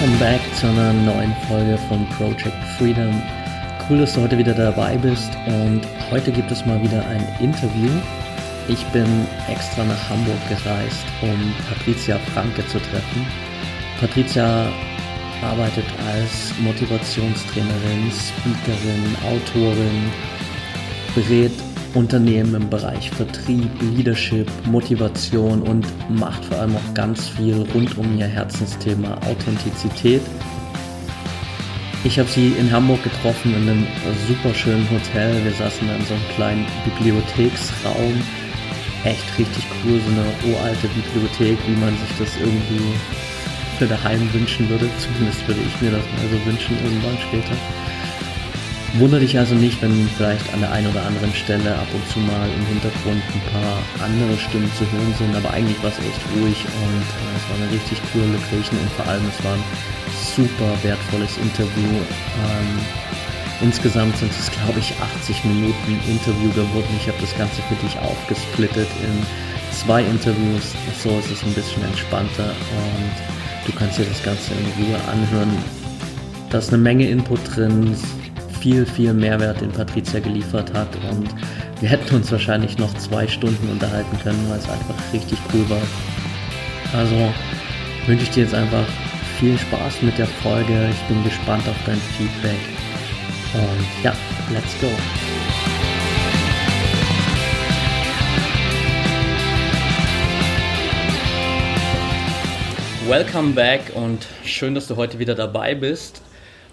Welcome back zu einer neuen Folge von Project Freedom. Cool, dass du heute wieder dabei bist und heute gibt es mal wieder ein Interview. Ich bin extra nach Hamburg gereist, um Patricia Franke zu treffen. Patricia arbeitet als Motivationstrainerin, Speakerin, Autorin, berät Unternehmen im Bereich Vertrieb, Leadership, Motivation und macht vor allem auch ganz viel rund um ihr Herzensthema Authentizität. Ich habe sie in Hamburg getroffen in einem super schönen Hotel. Wir saßen in so einem kleinen Bibliotheksraum. Echt richtig cool, so eine uralte Bibliothek, wie man sich das irgendwie für daheim wünschen würde. Zumindest würde ich mir das mal so wünschen irgendwann später. Wundere dich also nicht, wenn vielleicht an der einen oder anderen Stelle ab und zu mal im Hintergrund ein paar andere Stimmen zu hören sind, aber eigentlich war es echt ruhig und äh, es war eine richtig coole Location und vor allem es war ein super wertvolles Interview. Ähm, insgesamt sind es, glaube ich, 80 Minuten Interview geworden. Ich habe das Ganze für dich aufgesplittet in zwei Interviews. So ist es ein bisschen entspannter und du kannst dir das Ganze in Ruhe anhören. Da ist eine Menge Input drin, viel, viel Mehrwert, den Patricia geliefert hat. Und wir hätten uns wahrscheinlich noch zwei Stunden unterhalten können, weil es einfach richtig cool war. Also wünsche ich dir jetzt einfach viel Spaß mit der Folge. Ich bin gespannt auf dein Feedback. Und ja, let's go. Welcome back und schön, dass du heute wieder dabei bist.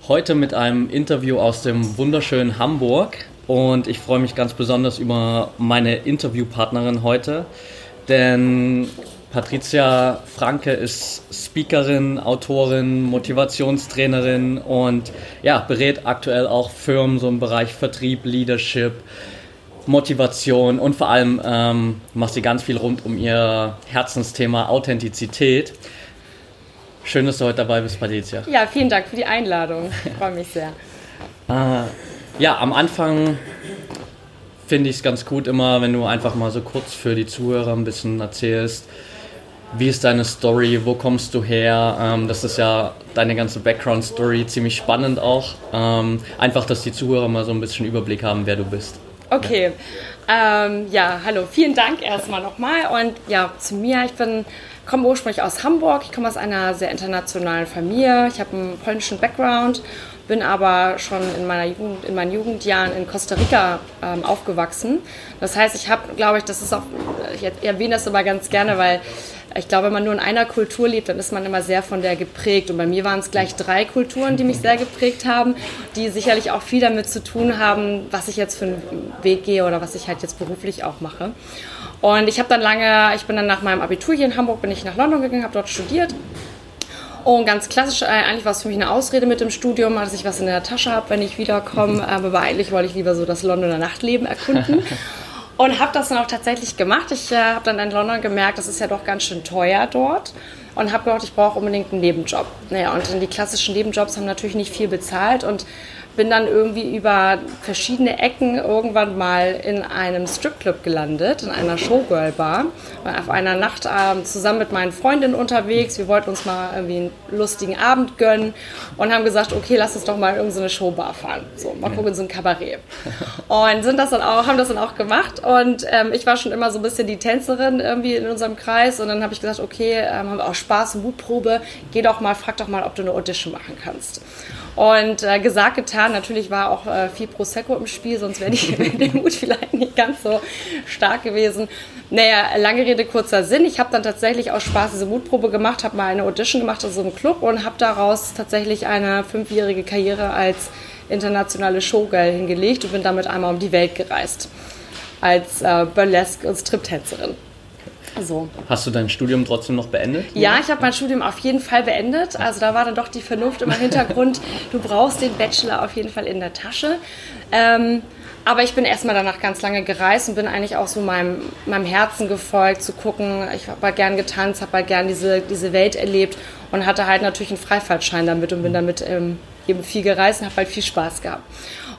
Heute mit einem Interview aus dem wunderschönen Hamburg und ich freue mich ganz besonders über meine Interviewpartnerin heute, denn Patricia Franke ist Speakerin, Autorin, Motivationstrainerin und ja, berät aktuell auch Firmen so im Bereich Vertrieb, Leadership, Motivation und vor allem ähm, macht sie ganz viel rund um ihr Herzensthema Authentizität. Schön, dass du heute dabei bist, Patricia. Ja, vielen Dank für die Einladung. Ich freue mich sehr. äh, ja, am Anfang finde ich es ganz gut immer, wenn du einfach mal so kurz für die Zuhörer ein bisschen erzählst, wie ist deine Story, wo kommst du her? Ähm, das ist ja deine ganze Background-Story ziemlich spannend auch. Ähm, einfach, dass die Zuhörer mal so ein bisschen Überblick haben, wer du bist. Okay. Ja, ähm, ja hallo, vielen Dank erstmal nochmal. Und ja, zu mir, ich bin komme ursprünglich aus Hamburg. Ich komme aus einer sehr internationalen Familie. Ich habe einen polnischen Background, bin aber schon in, meiner Jugend, in meinen Jugendjahren in Costa Rica ähm, aufgewachsen. Das heißt, ich habe, glaube ich, das ist auch, ich erwähne das immer ganz gerne, weil ich glaube, wenn man nur in einer Kultur lebt, dann ist man immer sehr von der geprägt. Und bei mir waren es gleich drei Kulturen, die mich sehr geprägt haben, die sicherlich auch viel damit zu tun haben, was ich jetzt für einen Weg gehe oder was ich halt jetzt beruflich auch mache. Und ich habe dann lange, ich bin dann nach meinem Abitur hier in Hamburg, bin ich nach London gegangen, habe dort studiert. Und ganz klassisch, äh, eigentlich war es für mich eine Ausrede mit dem Studium, dass ich was in der Tasche habe, wenn ich wiederkomme. Aber eigentlich wollte ich lieber so das Londoner Nachtleben erkunden. Und habe das dann auch tatsächlich gemacht. Ich äh, habe dann in London gemerkt, das ist ja doch ganz schön teuer dort. Und habe gedacht, ich brauche unbedingt einen Nebenjob. Naja, und die klassischen Nebenjobs haben natürlich nicht viel bezahlt. Und bin dann irgendwie über verschiedene Ecken irgendwann mal in einem Stripclub gelandet, in einer Showgirl-Bar. Auf einer Nacht äh, zusammen mit meinen Freundinnen unterwegs. Wir wollten uns mal irgendwie einen lustigen Abend gönnen und haben gesagt, okay, lass uns doch mal in irgendeine Showbar fahren. So, mal gucken, so ein Kabarett. Und sind das dann auch, haben das dann auch gemacht. Und ähm, ich war schon immer so ein bisschen die Tänzerin irgendwie in unserem Kreis. Und dann habe ich gesagt, okay, ähm, haben wir auch Spaß, Mutprobe. Geh doch mal, frag doch mal, ob du eine Audition machen kannst. Und äh, gesagt, getan, natürlich war auch äh, viel Prosecco im Spiel, sonst wäre der Mut vielleicht nicht ganz so stark gewesen. Naja, lange Rede, kurzer Sinn. Ich habe dann tatsächlich aus Spaß diese Mutprobe gemacht, habe mal eine Audition gemacht in so einem Club und habe daraus tatsächlich eine fünfjährige Karriere als internationale Showgirl hingelegt und bin damit einmal um die Welt gereist. Als äh, Burlesque- und Striptänzerin. So. Hast du dein Studium trotzdem noch beendet? Ja, ich habe mein Studium auf jeden Fall beendet. Also da war dann doch die Vernunft im Hintergrund. du brauchst den Bachelor auf jeden Fall in der Tasche. Ähm, aber ich bin erstmal danach ganz lange gereist und bin eigentlich auch so meinem, meinem Herzen gefolgt, zu gucken. Ich habe halt gern getanzt, habe halt gern diese, diese Welt erlebt und hatte halt natürlich einen Freifahrtschein damit und bin damit ähm, eben viel gereist und habe halt viel Spaß gehabt.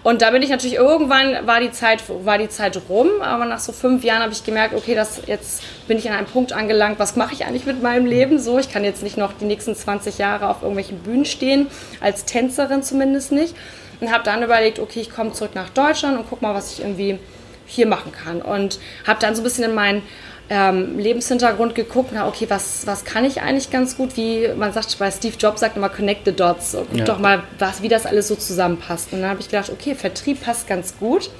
Und da bin ich natürlich irgendwann war die Zeit war die Zeit rum, aber nach so fünf Jahren habe ich gemerkt, okay, das jetzt bin ich an einem Punkt angelangt. Was mache ich eigentlich mit meinem Leben? So, ich kann jetzt nicht noch die nächsten 20 Jahre auf irgendwelchen Bühnen stehen als Tänzerin zumindest nicht und habe dann überlegt, okay, ich komme zurück nach Deutschland und guck mal, was ich irgendwie hier machen kann. Und habe dann so ein bisschen in meinen ähm, Lebenshintergrund geguckt, na okay, was, was kann ich eigentlich ganz gut? Wie man sagt, bei Steve Jobs sagt immer Connect the Dots. Guck ja. doch mal, was, wie das alles so zusammenpasst. Und dann habe ich gedacht, okay, Vertrieb passt ganz gut.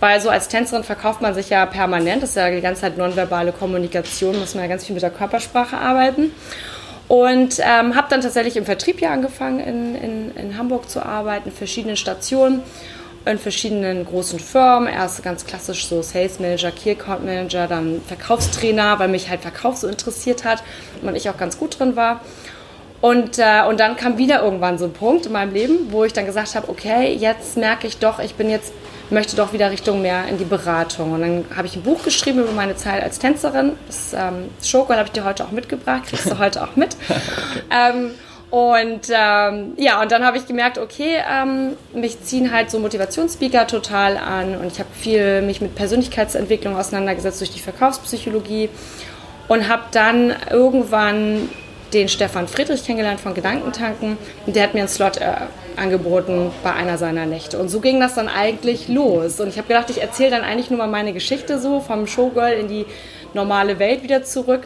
Weil so als Tänzerin verkauft man sich ja permanent, das ist ja die ganze Zeit nonverbale Kommunikation, muss man ja ganz viel mit der Körpersprache arbeiten. Und ähm, habe dann tatsächlich im Vertrieb ja angefangen, in, in, in Hamburg zu arbeiten, in verschiedenen Stationen, in verschiedenen großen Firmen. Erst ganz klassisch so Sales Manager, Key Account Manager, dann Verkaufstrainer, weil mich halt Verkauf so interessiert hat und ich auch ganz gut drin war. Und, äh, und dann kam wieder irgendwann so ein Punkt in meinem Leben, wo ich dann gesagt habe, okay, jetzt merke ich doch, ich bin jetzt möchte doch wieder Richtung mehr in die Beratung. Und dann habe ich ein Buch geschrieben über meine Zeit als Tänzerin. Das ähm, Schoko habe ich dir heute auch mitgebracht, kriegst du heute auch mit. okay. ähm, und ähm, ja, und dann habe ich gemerkt, okay, ähm, mich ziehen halt so Motivationsspeaker total an und ich habe viel mich mit Persönlichkeitsentwicklung auseinandergesetzt durch die Verkaufspsychologie und habe dann irgendwann den Stefan Friedrich kennengelernt von Gedankentanken und der hat mir einen Slot äh, angeboten bei einer seiner Nächte. Und so ging das dann eigentlich los. Und ich habe gedacht, ich erzähle dann eigentlich nur mal meine Geschichte so vom Showgirl in die normale Welt wieder zurück.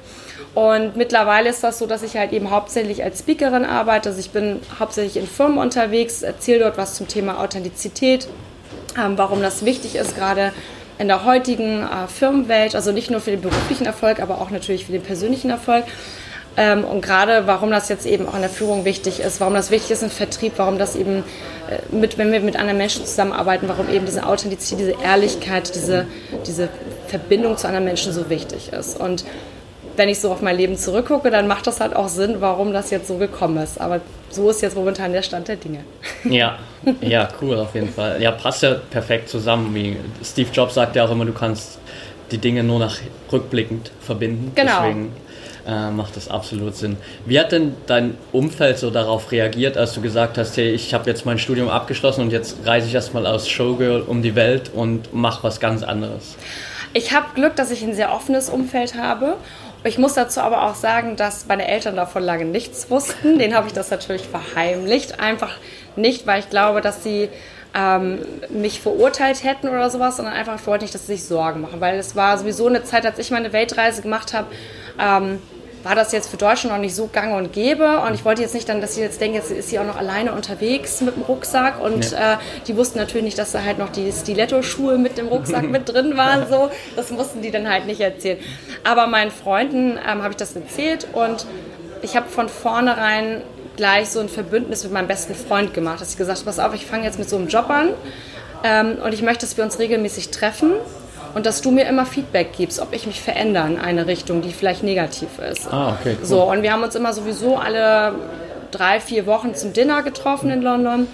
Und mittlerweile ist das so, dass ich halt eben hauptsächlich als Speakerin arbeite. Also ich bin hauptsächlich in Firmen unterwegs, erzähle dort was zum Thema Authentizität, ähm, warum das wichtig ist, gerade in der heutigen äh, Firmenwelt, also nicht nur für den beruflichen Erfolg, aber auch natürlich für den persönlichen Erfolg. Ähm, und gerade warum das jetzt eben auch in der Führung wichtig ist, warum das wichtig ist im Vertrieb, warum das eben, äh, mit, wenn wir mit anderen Menschen zusammenarbeiten, warum eben diese Authentizität, diese Ehrlichkeit, diese, diese Verbindung zu anderen Menschen so wichtig ist. Und wenn ich so auf mein Leben zurückgucke, dann macht das halt auch Sinn, warum das jetzt so gekommen ist. Aber so ist jetzt momentan der Stand der Dinge. Ja, ja, cool auf jeden Fall. Ja, passt ja perfekt zusammen. Wie Steve Jobs sagt ja auch immer, du kannst die Dinge nur nach rückblickend verbinden. Genau. Deswegen äh, macht das absolut Sinn. Wie hat denn dein Umfeld so darauf reagiert, als du gesagt hast, hey, ich habe jetzt mein Studium abgeschlossen und jetzt reise ich erstmal aus Showgirl um die Welt und mache was ganz anderes? Ich habe Glück, dass ich ein sehr offenes Umfeld habe. Ich muss dazu aber auch sagen, dass meine Eltern davon lange nichts wussten. Den habe ich das natürlich verheimlicht. Einfach nicht, weil ich glaube, dass sie ähm, mich verurteilt hätten oder sowas, sondern einfach ich wollte nicht, dass sie sich Sorgen machen. Weil es war sowieso eine Zeit, als ich meine Weltreise gemacht habe, ähm, war das jetzt für Deutschland noch nicht so gang und gäbe. Und ich wollte jetzt nicht dann, dass sie jetzt denken, jetzt ist sie auch noch alleine unterwegs mit dem Rucksack. Und ja. äh, die wussten natürlich nicht, dass da halt noch die Stiletto-Schuhe mit dem Rucksack mit drin waren. So. Das mussten die dann halt nicht erzählen. Aber meinen Freunden ähm, habe ich das erzählt und ich habe von vornherein gleich so ein Verbündnis mit meinem besten Freund gemacht, dass ich gesagt habe, pass auf, ich fange jetzt mit so einem Job an ähm, und ich möchte, dass wir uns regelmäßig treffen und dass du mir immer Feedback gibst, ob ich mich verändere in eine Richtung, die vielleicht negativ ist. Ah, okay. Cool. So, und wir haben uns immer sowieso alle drei, vier Wochen zum Dinner getroffen in London.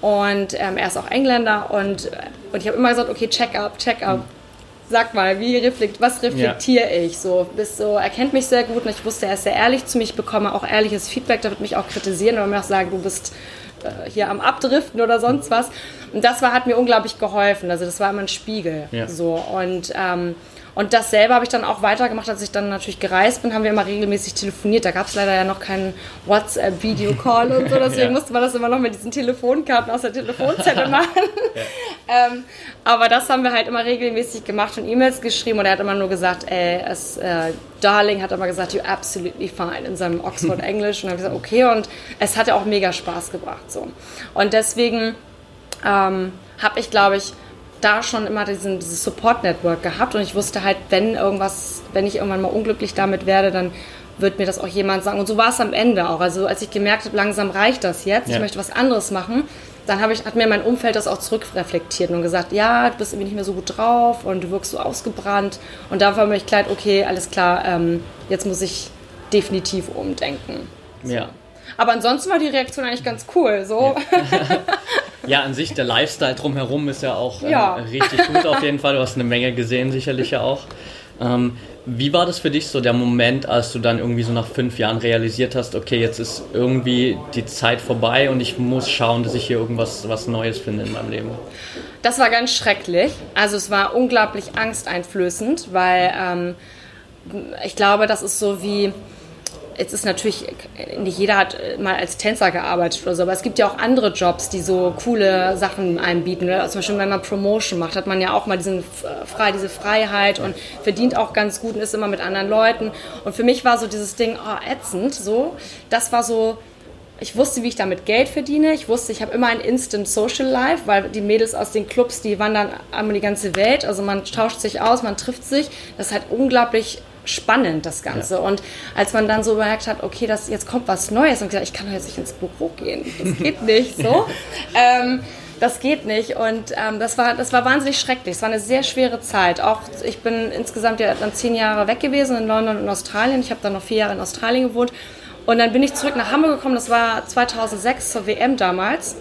Und ähm, er ist auch Engländer und, und ich habe immer gesagt, okay, check up, check up. Sag mal, wie reflekt, was reflektiere ja. ich? So, bist so, er kennt mich sehr gut und ich wusste, er ist sehr ehrlich zu mir. Ich bekomme auch ehrliches Feedback, da wird mich auch kritisieren oder mir auch sagen, du bist äh, hier am Abdriften oder sonst was. Und das war, hat mir unglaublich geholfen. Also das war immer ein Spiegel. Ja. So. Und, ähm, und das selber habe ich dann auch weitergemacht, als ich dann natürlich gereist bin, haben wir immer regelmäßig telefoniert. Da gab es leider ja noch keinen WhatsApp-Video-Call und so, deswegen ja. musste man das immer noch mit diesen Telefonkarten aus der Telefonzelle machen. Ähm, aber das haben wir halt immer regelmäßig gemacht und E-Mails geschrieben und er hat immer nur gesagt, ey, es, äh, Darling hat immer gesagt, you're absolutely fine in seinem Oxford Englisch und dann habe ich gesagt, okay und es hat ja auch mega Spaß gebracht so. Und deswegen ähm, habe ich, glaube ich, da schon immer diesen, dieses Support-Network gehabt und ich wusste halt, wenn irgendwas, wenn ich irgendwann mal unglücklich damit werde, dann wird mir das auch jemand sagen. Und so war es am Ende auch. Also als ich gemerkt habe, langsam reicht das jetzt, ja. ich möchte was anderes machen, dann ich, hat mir mein Umfeld das auch zurückreflektiert und gesagt, ja, du bist irgendwie nicht mehr so gut drauf und du wirkst so ausgebrannt. Und da war mir klar, okay, alles klar, ähm, jetzt muss ich definitiv umdenken. So. Ja. Aber ansonsten war die Reaktion eigentlich ganz cool. So. Ja. ja an sich der Lifestyle drumherum ist ja auch ähm, ja. richtig gut auf jeden Fall. Du hast eine Menge gesehen, sicherlich ja auch. Ähm, wie war das für dich so der Moment, als du dann irgendwie so nach fünf Jahren realisiert hast, okay, jetzt ist irgendwie die Zeit vorbei und ich muss schauen, dass ich hier irgendwas was Neues finde in meinem Leben? Das war ganz schrecklich. Also es war unglaublich angsteinflößend, weil ähm, ich glaube, das ist so wie jetzt ist natürlich, nicht jeder hat mal als Tänzer gearbeitet oder so, aber es gibt ja auch andere Jobs, die so coole Sachen einem bieten. Oder? Zum Beispiel, wenn man Promotion macht, hat man ja auch mal diesen, frei, diese Freiheit und verdient auch ganz gut und ist immer mit anderen Leuten. Und für mich war so dieses Ding, oh, ätzend, so. Das war so, ich wusste, wie ich damit Geld verdiene. Ich wusste, ich habe immer ein Instant Social Life, weil die Mädels aus den Clubs, die wandern einmal die ganze Welt. Also man tauscht sich aus, man trifft sich. Das ist halt unglaublich spannend, das Ganze. Ja. Und als man dann so bemerkt hat, okay, das, jetzt kommt was Neues und gesagt, ich kann doch jetzt nicht ins Büro gehen. Das geht nicht so. ähm, das geht nicht. Und ähm, das, war, das war wahnsinnig schrecklich. Es war eine sehr schwere Zeit. Auch ich bin insgesamt ja dann zehn Jahre weg gewesen in London und Australien. Ich habe dann noch vier Jahre in Australien gewohnt. Und dann bin ich zurück nach Hamburg gekommen. Das war 2006 zur WM damals.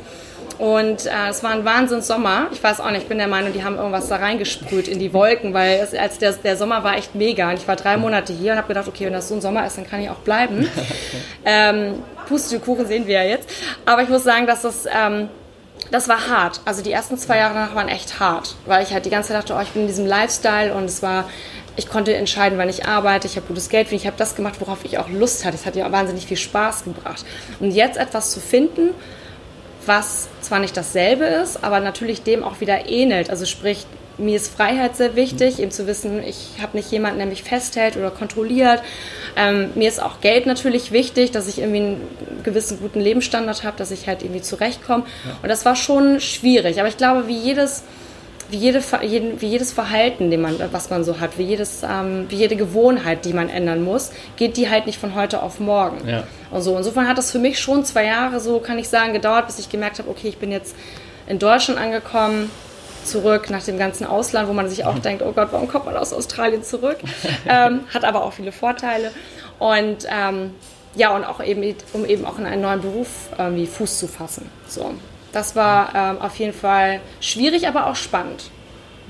Und äh, es war ein Wahnsinns-Sommer. Ich weiß auch nicht, ich bin der Meinung, die haben irgendwas da reingesprüht in die Wolken, weil es, als der, der Sommer war echt mega. Und ich war drei Monate hier und habe gedacht, okay, wenn das so ein Sommer ist, dann kann ich auch bleiben. ähm, Pustekuchen sehen wir ja jetzt. Aber ich muss sagen, dass das... Ähm, das war hart. Also die ersten zwei Jahre danach waren echt hart, weil ich halt die ganze Zeit dachte, oh, ich bin in diesem Lifestyle und es war, ich konnte entscheiden, wann ich arbeite, ich habe gutes Geld, ich habe das gemacht, worauf ich auch Lust hatte. Es hat ja wahnsinnig viel Spaß gebracht. Und jetzt etwas zu finden, was zwar nicht dasselbe ist, aber natürlich dem auch wieder ähnelt. Also sprich, mir ist Freiheit sehr wichtig, eben zu wissen, ich habe nicht jemanden, der mich festhält oder kontrolliert. Ähm, mir ist auch Geld natürlich wichtig, dass ich irgendwie einen gewissen guten Lebensstandard habe, dass ich halt irgendwie zurechtkomme. Ja. Und das war schon schwierig. Aber ich glaube, wie jedes wie, jede, wie jedes Verhalten, den man, was man so hat, wie, jedes, ähm, wie jede Gewohnheit, die man ändern muss, geht die halt nicht von heute auf morgen. Ja. Und so. Insofern hat das für mich schon zwei Jahre, so kann ich sagen, gedauert, bis ich gemerkt habe, okay, ich bin jetzt in Deutschland angekommen, zurück nach dem ganzen Ausland, wo man sich auch denkt, oh Gott, warum kommt man aus Australien zurück? ähm, hat aber auch viele Vorteile. Und ähm, ja, und auch eben, um eben auch in einen neuen Beruf Fuß zu fassen. So. Das war ähm, auf jeden Fall schwierig, aber auch spannend.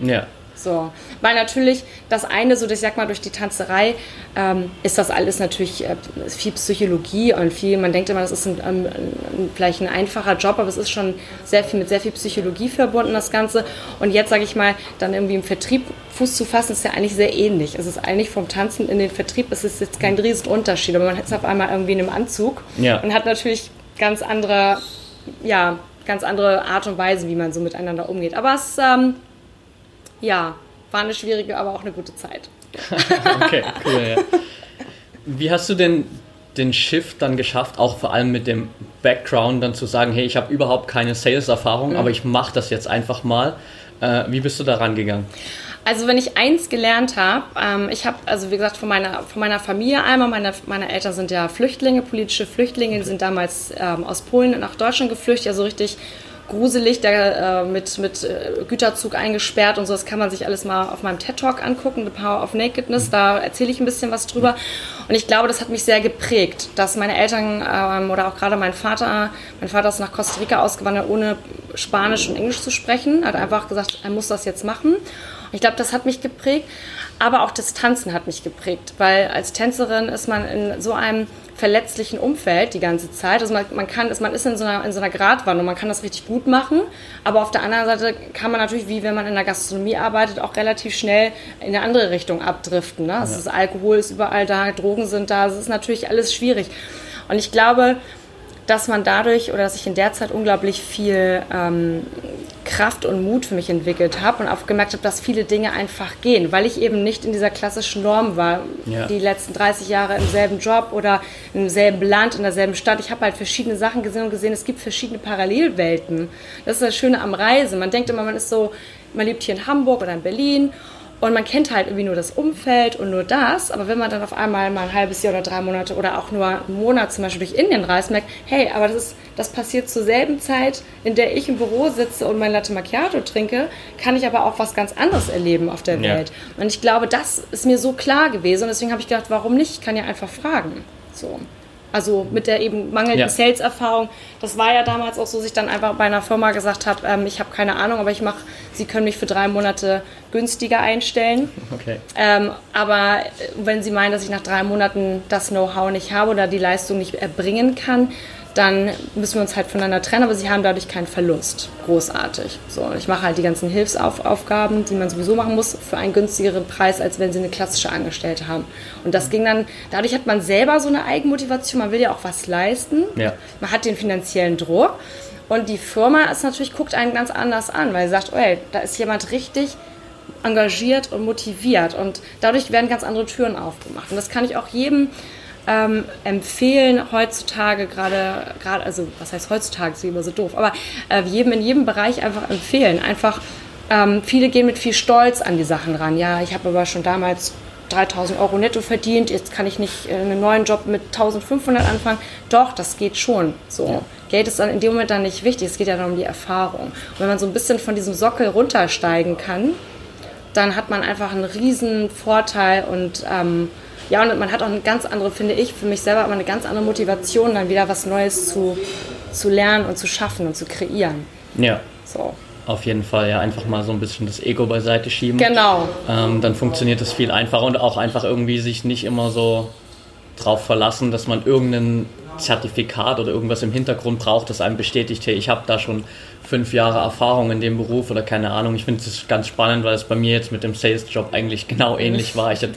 Ja. So, weil natürlich das eine, so ich sag mal, durch die Tanzerei ähm, ist das alles natürlich äh, viel Psychologie und viel, man denkt immer, das ist ein, ein, ein, vielleicht ein einfacher Job, aber es ist schon sehr viel mit sehr viel Psychologie verbunden, das Ganze. Und jetzt, sage ich mal, dann irgendwie im Vertrieb Fuß zu fassen, ist ja eigentlich sehr ähnlich. Es ist eigentlich vom Tanzen in den Vertrieb, es ist jetzt kein riesen Unterschied, aber man hat es auf einmal irgendwie in einem Anzug ja. und hat natürlich ganz andere, ja, ganz andere Art und Weise, wie man so miteinander umgeht. Aber es, ähm, ja, war eine schwierige, aber auch eine gute Zeit. okay, cool, ja. Wie hast du denn den Shift dann geschafft, auch vor allem mit dem Background dann zu sagen, hey, ich habe überhaupt keine Sales-Erfahrung, mhm. aber ich mache das jetzt einfach mal. Äh, wie bist du da rangegangen? Also wenn ich eins gelernt habe, ähm, ich habe, also wie gesagt, von meiner, von meiner Familie einmal, meine, meine Eltern sind ja Flüchtlinge, politische Flüchtlinge, die sind damals ähm, aus Polen nach Deutschland geflüchtet, also richtig gruselig, da äh, mit, mit äh, Güterzug eingesperrt und so. Das kann man sich alles mal auf meinem TED-Talk angucken, The Power of Nakedness. Da erzähle ich ein bisschen was drüber. Und ich glaube, das hat mich sehr geprägt, dass meine Eltern ähm, oder auch gerade mein Vater, mein Vater ist nach Costa Rica ausgewandert, ohne Spanisch und Englisch zu sprechen, hat einfach gesagt, er muss das jetzt machen. Ich glaube, das hat mich geprägt, aber auch das Tanzen hat mich geprägt, weil als Tänzerin ist man in so einem verletzlichen Umfeld die ganze Zeit. Also man, man kann, man ist in so einer, in so einer Gratwanderung, man kann das richtig gut machen, aber auf der anderen Seite kann man natürlich, wie wenn man in der Gastronomie arbeitet, auch relativ schnell in eine andere Richtung abdriften. Ne? Also ja. Alkohol ist überall da, Drogen sind da, es ist natürlich alles schwierig. Und ich glaube, dass man dadurch oder dass ich in der Zeit unglaublich viel ähm, Kraft und Mut für mich entwickelt habe und auch gemerkt habe, dass viele Dinge einfach gehen, weil ich eben nicht in dieser klassischen Norm war, ja. die letzten 30 Jahre im selben Job oder im selben Land, in derselben Stadt. Ich habe halt verschiedene Sachen gesehen und gesehen, es gibt verschiedene Parallelwelten. Das ist das Schöne am Reisen. Man denkt immer, man ist so, man lebt hier in Hamburg oder in Berlin Und man kennt halt irgendwie nur das Umfeld und nur das. Aber wenn man dann auf einmal mal ein halbes Jahr oder drei Monate oder auch nur einen Monat zum Beispiel durch Indien reist, merkt, hey, aber das, ist, das passiert zur selben Zeit, in der ich im Büro sitze und mein Latte Macchiato trinke, kann ich aber auch was ganz anderes erleben auf der Welt. Ja. Und ich glaube, das ist mir so klar gewesen. Und deswegen habe ich gedacht, warum nicht? Ich kann ja einfach fragen. So. Also mit der eben mangelnden ja. Sales-Erfahrung. Das war ja damals auch so, dass ich dann einfach bei einer Firma gesagt habe, ähm, ich habe keine Ahnung, aber ich mache, Sie können mich für drei Monate günstiger einstellen. Okay. Ähm, aber äh, wenn Sie meinen, dass ich nach drei Monaten das Know-how nicht habe oder die Leistung nicht erbringen kann, dann müssen wir uns halt voneinander trennen, aber sie haben dadurch keinen Verlust. Großartig. So, ich mache halt die ganzen Hilfsaufgaben, die man sowieso machen muss, für einen günstigeren Preis, als wenn sie eine klassische Angestellte haben. Und das ging dann, dadurch hat man selber so eine Eigenmotivation, man will ja auch was leisten. Ja. Man hat den finanziellen Druck. Und die Firma ist natürlich, guckt einen ganz anders an, weil sie sagt, oh, ey, da ist jemand richtig engagiert und motiviert. Und dadurch werden ganz andere Türen aufgemacht. Und das kann ich auch jedem ähm, empfehlen heutzutage gerade, gerade, also was heißt heutzutage, ist immer so doof, aber äh, jedem in jedem Bereich einfach empfehlen. Einfach, ähm, viele gehen mit viel Stolz an die Sachen ran. Ja, ich habe aber schon damals 3000 Euro netto verdient, jetzt kann ich nicht äh, einen neuen Job mit 1500 anfangen. Doch, das geht schon. So. Ja. Geld ist dann in dem Moment dann nicht wichtig, es geht ja dann um die Erfahrung. Und wenn man so ein bisschen von diesem Sockel runtersteigen kann, dann hat man einfach einen riesen Vorteil und ähm, ja, und man hat auch eine ganz andere, finde ich, für mich selber aber eine ganz andere Motivation, dann wieder was Neues zu, zu lernen und zu schaffen und zu kreieren. Ja. So. Auf jeden Fall, ja, einfach mal so ein bisschen das Ego beiseite schieben. Genau. Ähm, dann funktioniert das viel einfacher und auch einfach irgendwie sich nicht immer so drauf verlassen, dass man irgendein Zertifikat oder irgendwas im Hintergrund braucht, das einem bestätigt, hey, ich habe da schon fünf Jahre Erfahrung in dem Beruf oder keine Ahnung. Ich finde es ganz spannend, weil es bei mir jetzt mit dem Sales-Job eigentlich genau ähnlich war. Ich hatte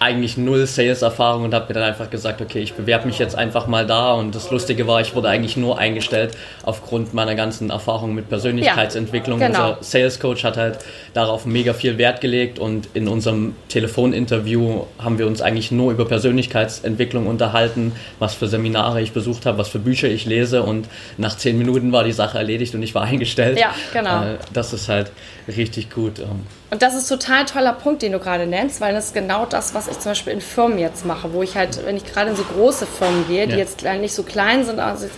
eigentlich null Sales-Erfahrung und habe mir dann einfach gesagt, okay, ich bewerbe mich jetzt einfach mal da. Und das Lustige war, ich wurde eigentlich nur eingestellt aufgrund meiner ganzen Erfahrung mit Persönlichkeitsentwicklung. Ja, genau. Unser Sales-Coach hat halt darauf mega viel Wert gelegt und in unserem Telefoninterview haben wir uns eigentlich nur über Persönlichkeitsentwicklung unterhalten, was für Seminare ich besucht habe, was für Bücher ich lese und nach zehn Minuten war die Sache erledigt und ich war eingestellt. Ja, genau. Äh, das ist halt richtig gut. Und das ist total toller Punkt, den du gerade nennst, weil das ist genau das, was ich zum Beispiel in Firmen jetzt mache, wo ich halt, wenn ich gerade in so große Firmen gehe, die ja. jetzt nicht so klein sind, also ich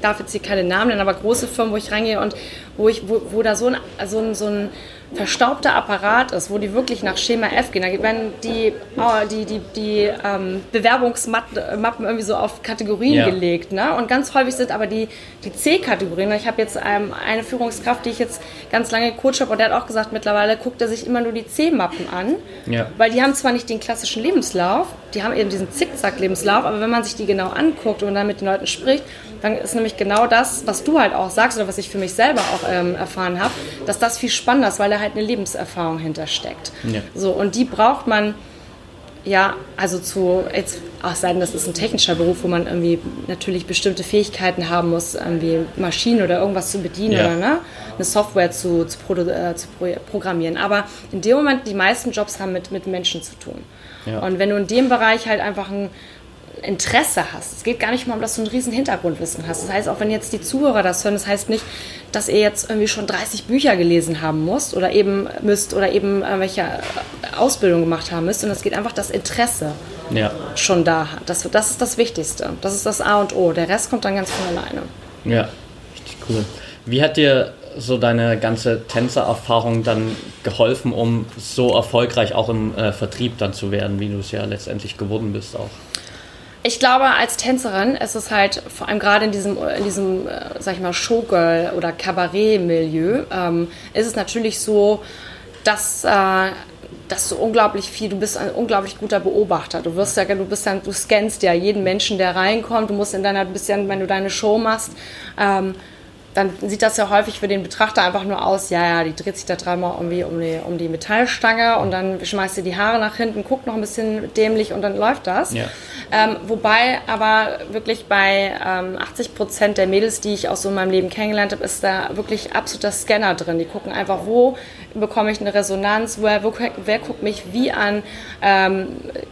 darf jetzt hier keine Namen nennen, aber große Firmen, wo ich reingehe und wo ich, wo, wo da so ein, so ein, so ein verstaubter Apparat ist, wo die wirklich nach Schema F gehen. Da werden die, oh, die, die, die ähm, Bewerbungsmappen irgendwie so auf Kategorien ja. gelegt. Ne? Und ganz häufig sind aber die, die C-Kategorien. Ich habe jetzt ähm, eine Führungskraft, die ich jetzt ganz lange gecoacht habe, und der hat auch gesagt, mittlerweile guckt er sich immer nur die C-Mappen an, ja. weil die haben zwar nicht den klassischen Lebenslauf, die haben eben diesen Zickzack-Lebenslauf, aber wenn man sich die genau anguckt und dann mit den Leuten spricht, dann ist nämlich genau das, was du halt auch sagst oder was ich für mich selber auch ähm, erfahren habe, dass das viel spannender ist, weil da halt eine Lebenserfahrung hintersteckt. Ja. So, und die braucht man ja, also zu, jetzt auch sein, das ist ein technischer Beruf, wo man irgendwie natürlich bestimmte Fähigkeiten haben muss, irgendwie Maschinen oder irgendwas zu bedienen ja. oder ne, eine Software zu, zu, äh, zu, programmieren. Aber in dem Moment, die meisten Jobs haben mit, mit Menschen zu tun. Ja. Und wenn du in dem Bereich halt einfach ein Interesse hast. Es geht gar nicht mal um, dass du ein riesen Hintergrundwissen hast. Das heißt, auch wenn jetzt die Zuhörer das hören, das heißt nicht, dass ihr jetzt irgendwie schon 30 Bücher gelesen haben müsst oder eben müsst oder eben welche Ausbildung gemacht haben müsst. Und es geht einfach das Interesse ja. schon da hat. Das, das ist das Wichtigste. Das ist das A und O. Der Rest kommt dann ganz von alleine. Ja, richtig cool. Wie hat dir so deine ganze Tänzererfahrung dann geholfen, um so erfolgreich auch im äh, Vertrieb dann zu werden, wie du es ja letztendlich geworden bist auch? Ich glaube, als Tänzerin ist es halt, vor allem gerade in diesem, in diesem äh, sag ich mal, Showgirl- oder Kabarett-Milieu, ähm, ist es natürlich so, dass, äh, dass du unglaublich viel, du bist ein unglaublich guter Beobachter. Du wirst ja, du bist dann, du scannst ja jeden Menschen, der reinkommt. Du musst in deiner, bist ja, wenn du deine Show machst, ähm, dann sieht das ja häufig für den Betrachter einfach nur aus, ja, ja, die dreht sich da dreimal irgendwie um die, um die Metallstange und dann schmeißt sie die Haare nach hinten, guckt noch ein bisschen dämlich und dann läuft das. Ja. Ähm, wobei aber wirklich bei ähm, 80 Prozent der Mädels, die ich auch so in meinem Leben kennengelernt habe, ist da wirklich absoluter Scanner drin. Die gucken einfach, wo bekomme ich eine Resonanz, wer, wo, wer guckt mich wie an, ähm,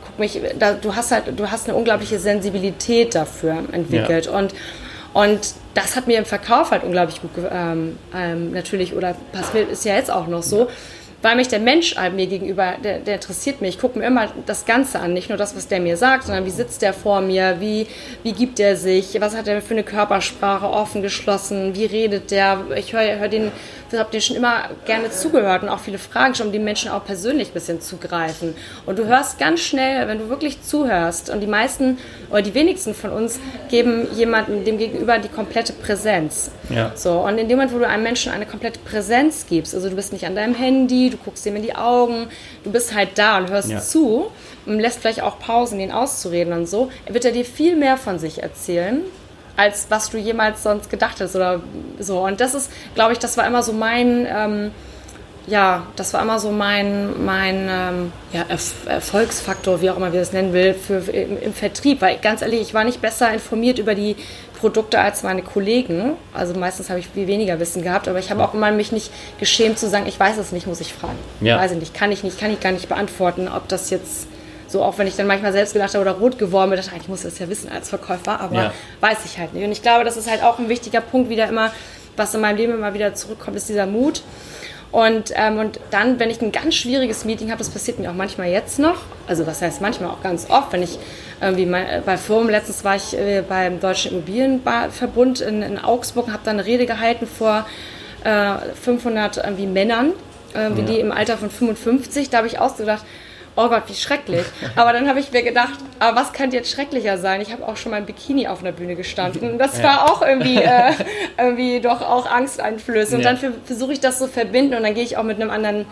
guck mich, da, du hast halt, du hast eine unglaubliche Sensibilität dafür entwickelt ja. und und das hat mir im Verkauf halt unglaublich gut ähm, ähm, natürlich, oder passiert ist ja jetzt auch noch so, weil mich der Mensch mir gegenüber, der, der interessiert mich. Ich gucke mir immer das Ganze an, nicht nur das, was der mir sagt, sondern wie sitzt der vor mir, wie, wie gibt er sich, was hat er für eine Körpersprache, offen, geschlossen, wie redet der. Ich höre hör den, habe dir schon immer gerne zugehört und auch viele Fragen schon, um die Menschen auch persönlich ein bisschen zu greifen. Und du hörst ganz schnell, wenn du wirklich zuhörst, und die meisten oder die wenigsten von uns geben jemandem dem Gegenüber die komplette Präsenz. Ja. So, und in dem Moment, wo du einem Menschen eine komplette Präsenz gibst, also du bist nicht an deinem Handy, du guckst ihm in die Augen, du bist halt da und hörst ja. zu und lässt vielleicht auch Pausen, ihn auszureden und so, wird er dir viel mehr von sich erzählen, als was du jemals sonst gedacht hast oder so. Und das ist, glaube ich, das war immer so mein, ähm, ja, das war immer so mein, mein ähm, ja, Erfolgsfaktor, wie auch immer wir das nennen will, für, im, im, Vertrieb. Weil ganz ehrlich, ich war nicht besser informiert über die Produkte als meine Kollegen. Also meistens habe ich viel weniger Wissen gehabt, aber ich habe auch immer mich nicht geschämt zu sagen, ich weiß es nicht, muss ich fragen. Ja. Weiß ich nicht, kann ich nicht, kann ich gar nicht beantworten, ob das jetzt so, auch wenn ich dann manchmal selbst gedacht habe oder rot geworden bin, dachte ich, ich muss das ja wissen als Verkäufer, aber ja. weiß ich halt nicht. Und ich glaube, das ist halt auch ein wichtiger Punkt wieder immer, was in meinem Leben immer wieder zurückkommt, ist dieser Mut. Und, ähm, und dann, wenn ich ein ganz schwieriges Meeting habe, das passiert mir auch manchmal jetzt noch, also was heißt manchmal auch ganz oft, wenn ich irgendwie mal, bei Firmen, letztens war ich äh, beim Deutschen Immobilienverbund in, in Augsburg und habe da eine Rede gehalten vor äh, 500 irgendwie Männern, äh, ja. die im Alter von 55, da habe ich ausgedacht, oh Gott, wie schrecklich. Aber dann habe ich mir gedacht, aber was könnte jetzt schrecklicher sein? Ich habe auch schon mal im Bikini auf einer Bühne gestanden. Das ja. war auch irgendwie, äh, irgendwie doch auch angsteinflößend. Und ja. dann versuche ich das zu so verbinden und dann gehe ich auch mit einem anderen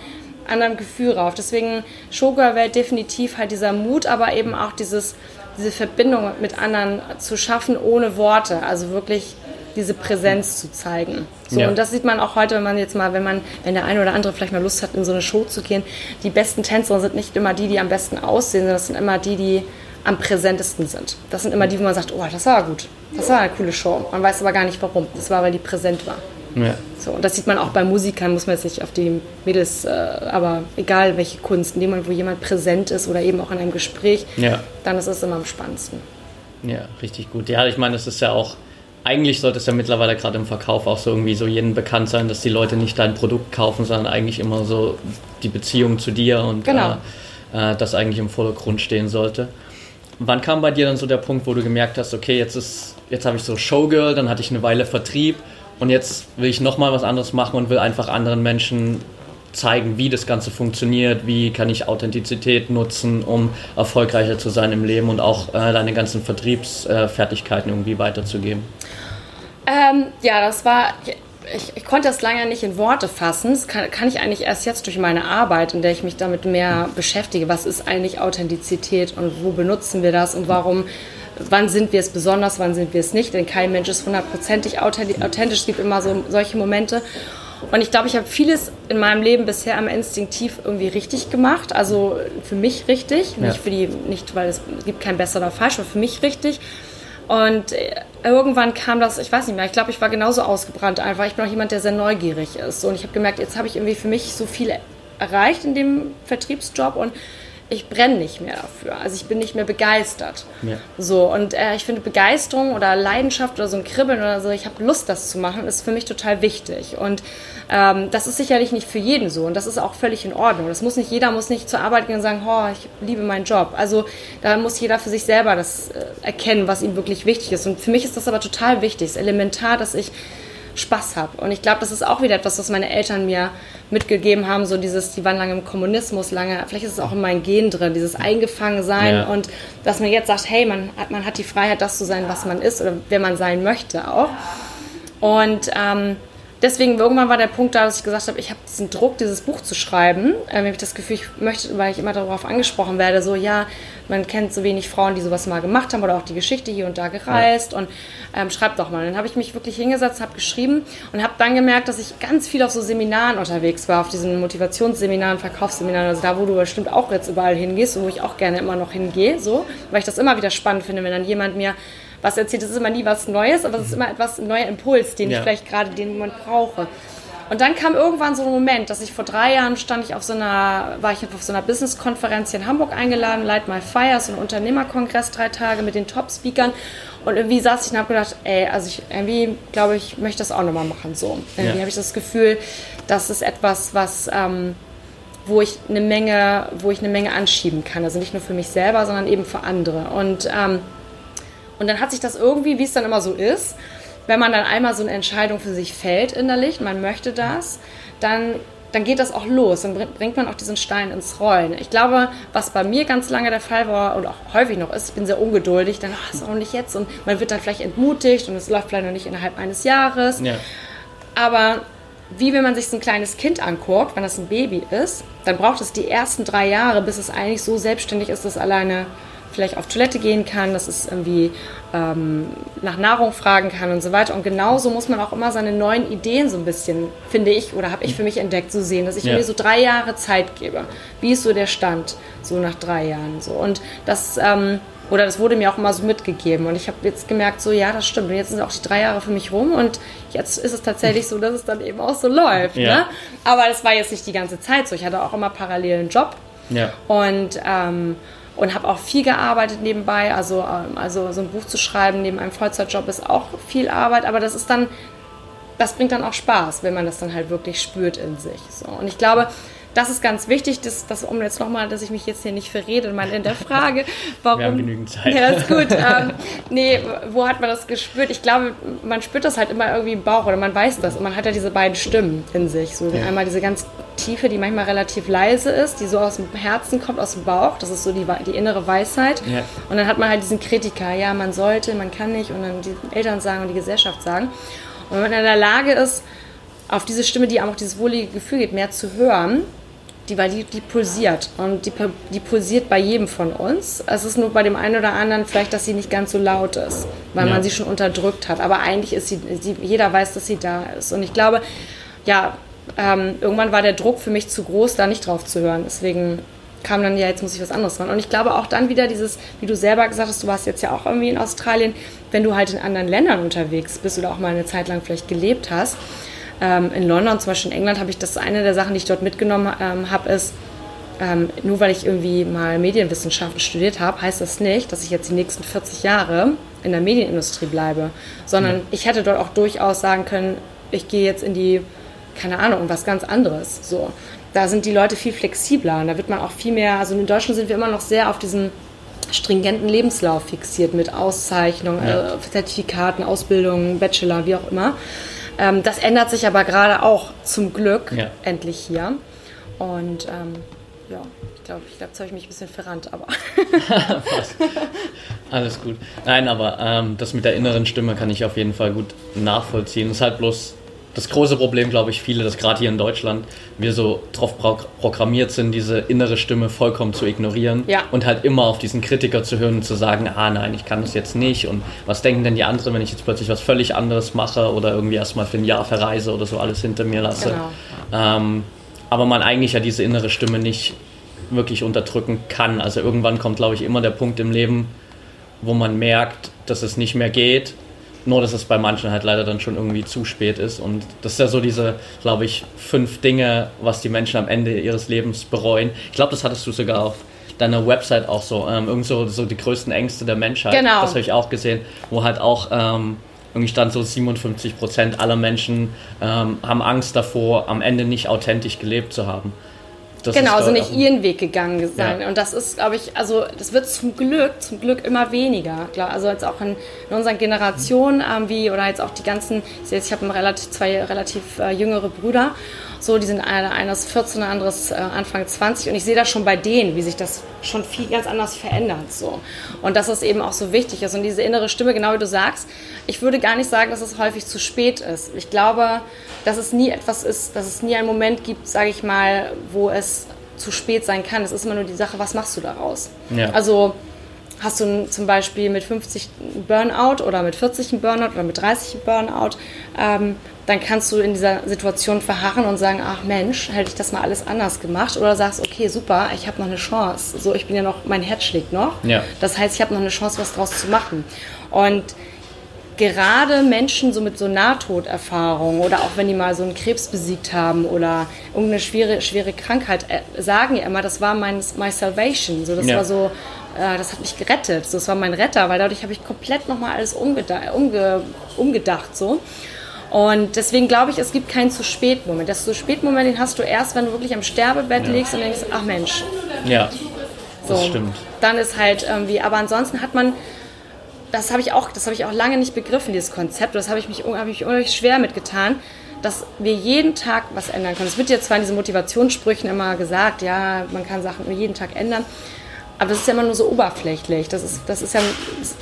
anderen Gefühl rauf. Deswegen Showgirl-Welt definitiv halt dieser Mut, aber eben auch dieses, diese Verbindung mit anderen zu schaffen ohne Worte. Also wirklich diese Präsenz zu zeigen. So, ja. Und das sieht man auch heute, wenn man jetzt mal, wenn man, wenn der eine oder andere vielleicht mal Lust hat, in so eine Show zu gehen, die besten Tänzer sind nicht immer die, die am besten aussehen, sondern das sind immer die, die am präsentesten sind. Das sind immer die, wo man sagt, oh, das war gut. Das war eine coole Show. Man weiß aber gar nicht warum. Das war, weil die präsent war. Ja. So, und das sieht man auch bei Musikern, muss man jetzt nicht auf die Mädels, äh, aber egal welche Kunst, in dem Moment, wo jemand präsent ist oder eben auch in einem Gespräch, ja. dann ist es immer am spannendsten. Ja, richtig gut. Ja, ich meine, es ist ja auch eigentlich sollte es ja mittlerweile gerade im Verkauf auch so irgendwie so jedem bekannt sein, dass die Leute nicht dein Produkt kaufen, sondern eigentlich immer so die Beziehung zu dir und genau. äh, äh, das eigentlich im Vordergrund stehen sollte. Wann kam bei dir dann so der Punkt, wo du gemerkt hast, okay, jetzt ist, jetzt habe ich so Showgirl, dann hatte ich eine Weile Vertrieb und jetzt will ich nochmal was anderes machen und will einfach anderen Menschen zeigen, wie das Ganze funktioniert, wie kann ich Authentizität nutzen, um erfolgreicher zu sein im Leben und auch äh, deine ganzen Vertriebsfertigkeiten irgendwie weiterzugeben. Ähm, ja, das war, ich, ich, konnte das lange nicht in Worte fassen. Das kann, kann, ich eigentlich erst jetzt durch meine Arbeit, in der ich mich damit mehr beschäftige. Was ist eigentlich Authentizität und wo benutzen wir das und warum, wann sind wir es besonders, wann sind wir es nicht? Denn kein Mensch ist hundertprozentig authentisch. Es gibt immer so, solche Momente. Und ich glaube, ich habe vieles in meinem Leben bisher am instinktiv irgendwie richtig gemacht. Also für mich richtig, ja. nicht für die, nicht weil es gibt kein besser oder falsch, aber für mich richtig. Und äh, irgendwann kam das, ich weiß nicht mehr, ich glaube, ich war genauso ausgebrannt einfach. Ich bin auch jemand, der sehr neugierig ist. Und ich habe gemerkt, jetzt habe ich irgendwie für mich so viel erreicht in dem Vertriebsjob und ich brenne nicht mehr dafür. Also ich bin nicht mehr begeistert. Ja. So, und äh, ich finde Begeisterung oder Leidenschaft oder so ein Kribbeln oder so, ich habe Lust, das zu machen, ist für mich total wichtig. Und ähm, das ist sicherlich nicht für jeden so und das ist auch völlig in Ordnung. Das muss nicht, jeder muss nicht zur Arbeit gehen und sagen, oh, ich liebe meinen Job. Also da muss jeder für sich selber das äh, erkennen, was ihm wirklich wichtig ist. Und für mich ist das aber total wichtig. Es ist elementar, dass ich Spaß habe. Und ich glaube, das ist auch wieder etwas, was meine Eltern mir mitgegeben haben, so dieses, die waren lange im Kommunismus, lange, vielleicht ist es auch in meinen Gen drin, dieses Eingefangensein ja. und dass man jetzt sagt, hey, man, man hat die Freiheit, das zu sein, was man ist oder wer man sein möchte auch. Und ähm, deswegen irgendwann war der Punkt da, dass ich gesagt habe, ich habe diesen Druck, dieses Buch zu schreiben. Ähm, ich habe das Gefühl, ich möchte, weil ich immer darauf angesprochen werde, so ja, man kennt so wenig Frauen, die sowas mal gemacht haben oder auch die Geschichte hier und da gereist ja. und ähm, schreibt doch mal. Dann habe ich mich wirklich hingesetzt, habe geschrieben und habe dann gemerkt, dass ich ganz viel auf so Seminaren unterwegs war, auf diesen Motivationsseminaren, Verkaufsseminaren, also da, wo du bestimmt auch jetzt überall hingehst und wo ich auch gerne immer noch hingehe, so, weil ich das immer wieder spannend finde, wenn dann jemand mir was erzählt. Es ist immer nie was Neues, aber es ist immer etwas ein neuer Impuls, den ja. ich vielleicht gerade den Moment brauche. Und dann kam irgendwann so ein Moment, dass ich vor drei Jahren stand ich auf so einer, war ich auf so einer Business-Konferenz hier in Hamburg eingeladen, Light My Fire, so ein Unternehmerkongress, drei Tage mit den Top-Speakern. Und irgendwie saß ich und habe gedacht, ey, also ich irgendwie glaube ich, möchte das auch nochmal machen. So. Irgendwie ja. habe ich das Gefühl, das ist etwas, was ähm, wo ich eine Menge, wo ich eine Menge anschieben kann. Also nicht nur für mich selber, sondern eben für andere. Und, ähm, und dann hat sich das irgendwie, wie es dann immer so ist, wenn man dann einmal so eine Entscheidung für sich fällt innerlich, man möchte das, dann dann geht das auch los, dann bringt man auch diesen Stein ins Rollen. Ich glaube, was bei mir ganz lange der Fall war und auch häufig noch ist, ich bin sehr ungeduldig, dann, ach, ist auch nicht jetzt und man wird dann vielleicht entmutigt und es läuft vielleicht noch nicht innerhalb eines Jahres. Ja. Aber wie wenn man sich so ein kleines Kind anguckt, wenn das ein Baby ist, dann braucht es die ersten drei Jahre, bis es eigentlich so selbstständig ist, dass alleine vielleicht auf Toilette gehen kann, dass es irgendwie ähm, nach Nahrung fragen kann und so weiter. Und genauso muss man auch immer seine neuen Ideen so ein bisschen, finde ich, oder habe ich für mich entdeckt, so sehen, dass ich ja. mir so drei Jahre Zeit gebe. Wie ist so der Stand so nach drei Jahren? So. Und das, ähm, oder das wurde mir auch immer so mitgegeben. Und ich habe jetzt gemerkt, so ja, das stimmt. Und jetzt sind auch die drei Jahre für mich rum und jetzt ist es tatsächlich so, dass es dann eben auch so läuft. Ja. Ne? Aber das war jetzt nicht die ganze Zeit so. Ich hatte auch immer parallel einen Job. Ja. Und ähm, und habe auch viel gearbeitet nebenbei. Also, ähm, also so ein Buch zu schreiben neben einem Vollzeitjob ist auch viel Arbeit, aber das ist dann, das bringt dann auch Spaß, wenn man das dann halt wirklich spürt in sich. So. Und ich glaube, das ist ganz wichtig, dass, dass um jetzt nochmal, dass ich mich jetzt hier nicht verrede, mal in der Frage, warum. Wir haben genügend Zeit. Ja, ist gut. ähm, nee, wo hat man das gespürt? Ich glaube, man spürt das halt immer irgendwie im Bauch oder man weiß das und man hat ja diese beiden Stimmen in sich. So ja. einmal diese ganz tiefe, die manchmal relativ leise ist, die so aus dem Herzen kommt, aus dem Bauch. Das ist so die, die innere Weisheit. Ja. Und dann hat man halt diesen Kritiker, ja, man sollte, man kann nicht und dann die Eltern sagen und die Gesellschaft sagen. Und wenn man in der Lage ist, auf diese Stimme, die auch dieses wohlige Gefühl gibt, mehr zu hören, die, weil die, die pulsiert und die, die pulsiert bei jedem von uns. Es ist nur bei dem einen oder anderen vielleicht, dass sie nicht ganz so laut ist, weil ja. man sie schon unterdrückt hat. Aber eigentlich ist sie, sie, jeder weiß, dass sie da ist. Und ich glaube, ja, ähm, irgendwann war der Druck für mich zu groß, da nicht drauf zu hören. Deswegen kam dann, ja, jetzt muss ich was anderes machen. Und ich glaube auch dann wieder dieses, wie du selber gesagt hast, du warst jetzt ja auch irgendwie in Australien, wenn du halt in anderen Ländern unterwegs bist oder auch mal eine Zeit lang vielleicht gelebt hast, ähm, in London, zum Beispiel in England, habe ich das eine der Sachen, die ich dort mitgenommen ähm, habe, ist, ähm, nur weil ich irgendwie mal Medienwissenschaften studiert habe, heißt das nicht, dass ich jetzt die nächsten 40 Jahre in der Medienindustrie bleibe, sondern ja. ich hätte dort auch durchaus sagen können, ich gehe jetzt in die, keine Ahnung, was ganz anderes. So. Da sind die Leute viel flexibler und da wird man auch viel mehr, also in Deutschland sind wir immer noch sehr auf diesen stringenten Lebenslauf fixiert mit Auszeichnungen, ja. äh, Zertifikaten, Ausbildungen, Bachelor, wie auch immer. Ähm, das ändert sich aber gerade auch zum Glück ja. endlich hier. Und ähm, ja, ich glaube, ich glaub, jetzt habe ich mich ein bisschen verrannt, aber. Alles gut. Nein, aber ähm, das mit der inneren Stimme kann ich auf jeden Fall gut nachvollziehen. Es ist halt bloß das große Problem, glaube ich, viele, dass gerade hier in Deutschland wir so drauf programmiert sind, diese innere Stimme vollkommen zu ignorieren ja. und halt immer auf diesen Kritiker zu hören und zu sagen, ah nein, ich kann das jetzt nicht und was denken denn die anderen, wenn ich jetzt plötzlich was völlig anderes mache oder irgendwie erstmal für ein Jahr verreise oder so alles hinter mir lasse. Genau. Ähm, aber man eigentlich ja diese innere Stimme nicht wirklich unterdrücken kann. Also irgendwann kommt, glaube ich, immer der Punkt im Leben, wo man merkt, dass es nicht mehr geht nur, dass es bei manchen halt leider dann schon irgendwie zu spät ist. Und das ist ja so diese, glaube ich, fünf Dinge, was die Menschen am Ende ihres Lebens bereuen. Ich glaube, das hattest du sogar auf deiner Website auch so. Ähm, irgend so, so die größten Ängste der Menschheit. Genau. Das habe ich auch gesehen, wo halt auch ähm, irgendwie stand so 57 Prozent aller Menschen ähm, haben Angst davor, am Ende nicht authentisch gelebt zu haben. Das genau, also nicht ihren Weg gegangen sein. Ja. Und das ist, glaube ich, also das wird zum Glück, zum Glück immer weniger. Also jetzt auch in, in unseren Generationen, ähm, wie oder jetzt auch die ganzen, ich, ich habe relativ, zwei relativ äh, jüngere Brüder so, die sind eine, eines 14, anderes äh, Anfang 20 und ich sehe das schon bei denen, wie sich das schon viel ganz anders verändert. So. Und dass es eben auch so wichtig ist. Und diese innere Stimme, genau wie du sagst, ich würde gar nicht sagen, dass es häufig zu spät ist. Ich glaube, dass es nie etwas ist, dass es nie einen Moment gibt, sage ich mal, wo es zu spät sein kann. Es ist immer nur die Sache, was machst du daraus? Ja. Also hast du zum Beispiel mit 50 Burnout oder mit 40 Burnout oder mit 30 Burnout, ähm, dann kannst du in dieser Situation verharren und sagen, ach Mensch, hätte ich das mal alles anders gemacht. Oder sagst, okay, super, ich habe noch eine Chance. So, ich bin ja noch, mein Herz schlägt noch. Ja. Das heißt, ich habe noch eine Chance, was draus zu machen. Und gerade Menschen so mit so Nahtoderfahrung oder auch wenn die mal so einen Krebs besiegt haben oder irgendeine schwere, schwere Krankheit, äh, sagen ja immer, das war mein, my salvation. So, das ja. war so, äh, das hat mich gerettet. So, das war mein Retter, weil dadurch habe ich komplett nochmal alles umgedacht, umge, umgedacht so. Und deswegen glaube ich, es gibt keinen zu spät Moment. Das zu spät Moment, den hast du erst, wenn du wirklich am Sterbebett ja. liegst und denkst, ach Mensch. Ja, das so, stimmt. Dann ist halt irgendwie, aber ansonsten hat man, das habe ich auch, das habe ich auch lange nicht begriffen, dieses Konzept. Das habe ich mich, hab ich unheimlich schwer mitgetan, dass wir jeden Tag was ändern können. Es wird ja zwar in diesen Motivationssprüchen immer gesagt, ja, man kann Sachen jeden Tag ändern. Aber das ist ja immer nur so oberflächlich. Das ist, das ist ja,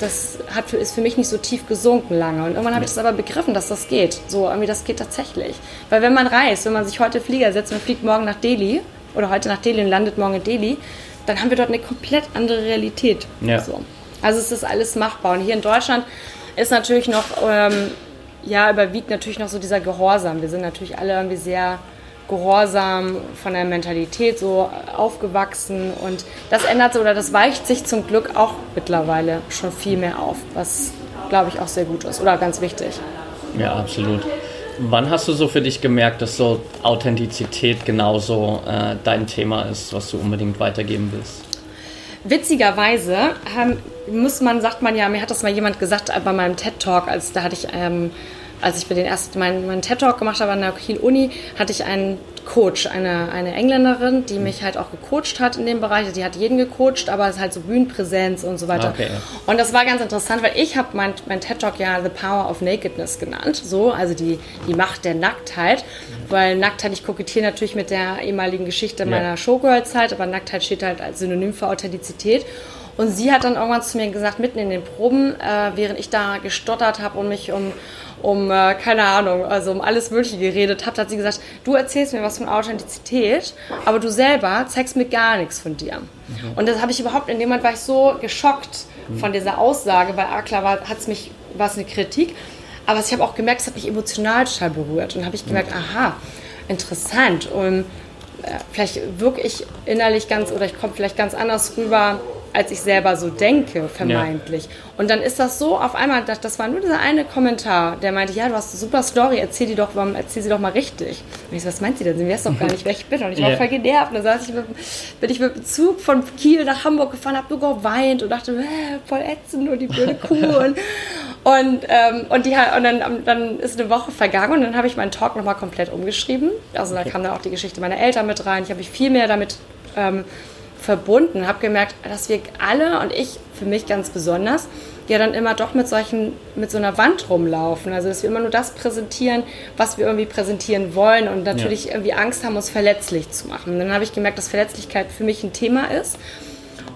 das hat für, ist für mich nicht so tief gesunken lange. Und irgendwann habe ich das aber begriffen, dass das geht. So, irgendwie, das geht tatsächlich. Weil wenn man reist, wenn man sich heute Flieger setzt und fliegt morgen nach Delhi oder heute nach Delhi und landet morgen in Delhi, dann haben wir dort eine komplett andere Realität. Ja. So. Also es ist alles machbar. Und hier in Deutschland ist natürlich noch, ähm, ja, überwiegt natürlich noch so dieser Gehorsam. Wir sind natürlich alle irgendwie sehr gehorsam von der Mentalität so aufgewachsen und das ändert oder das weicht sich zum Glück auch mittlerweile schon viel mehr auf, was glaube ich auch sehr gut ist oder ganz wichtig. Ja, absolut. Wann hast du so für dich gemerkt, dass so Authentizität genauso äh, dein Thema ist, was du unbedingt weitergeben willst? Witzigerweise ähm, muss man, sagt man ja, mir hat das mal jemand gesagt bei meinem TED Talk, als da hatte ich ähm, als ich für den ersten meinen, meinen TED-Talk gemacht habe an der Kiel Uni, hatte ich einen Coach, eine, eine Engländerin, die mich halt auch gecoacht hat in dem Bereich. Die hat jeden gecoacht, aber es ist halt so Bühnenpräsenz und so weiter. Okay. Und das war ganz interessant, weil ich habe mein, mein TED-Talk ja The Power of Nakedness genannt. So, also die, die Macht der Nacktheit. Weil Nacktheit, ich kokettiere natürlich mit der ehemaligen Geschichte meiner Showgirl-Zeit, aber Nacktheit steht halt als Synonym für Authentizität. Und sie hat dann irgendwann zu mir gesagt, mitten in den Proben, äh, während ich da gestottert habe und mich um um, äh, keine Ahnung, also um alles Mögliche geredet hat, hat sie gesagt, du erzählst mir was von Authentizität, aber du selber zeigst mir gar nichts von dir. Mhm. Und das habe ich überhaupt, in dem Moment war ich so geschockt mhm. von dieser Aussage, weil ah, klar war es mich, war es eine Kritik, aber ich habe auch gemerkt, es hat mich emotional total berührt und habe ich gemerkt, mhm. aha, interessant und äh, vielleicht wirke ich innerlich ganz oder ich komme vielleicht ganz anders rüber, als ich selber so denke, vermeintlich. Ja. Und dann ist das so auf einmal, das, das war nur dieser eine Kommentar, der meinte, ja, du hast eine super Story, erzähl die doch, erzähl sie doch mal richtig. Und ich so, was meint sie denn? Sie weiß doch gar nicht, wer ich bin. Und ich war ja. voll genervt. Und dann saß ich mit, bin ich mit dem Zug von Kiel nach Hamburg gefahren, hab nur geweint und dachte, äh, voll ätzend und die blöde Kuh. und, und, ähm, und, die, und dann, dann ist eine Woche vergangen und dann habe ich meinen Talk nochmal komplett umgeschrieben. Also da kam dann auch die Geschichte meiner Eltern mit rein. Ich habe mich viel mehr damit ähm, verbunden, habe gemerkt, dass wir alle und ich für mich ganz besonders ja dann immer doch mit solchen mit so einer Wand rumlaufen, also dass wir immer nur das präsentieren, was wir irgendwie präsentieren wollen und natürlich ja. irgendwie Angst haben, uns verletzlich zu machen. Und dann habe ich gemerkt, dass Verletzlichkeit für mich ein Thema ist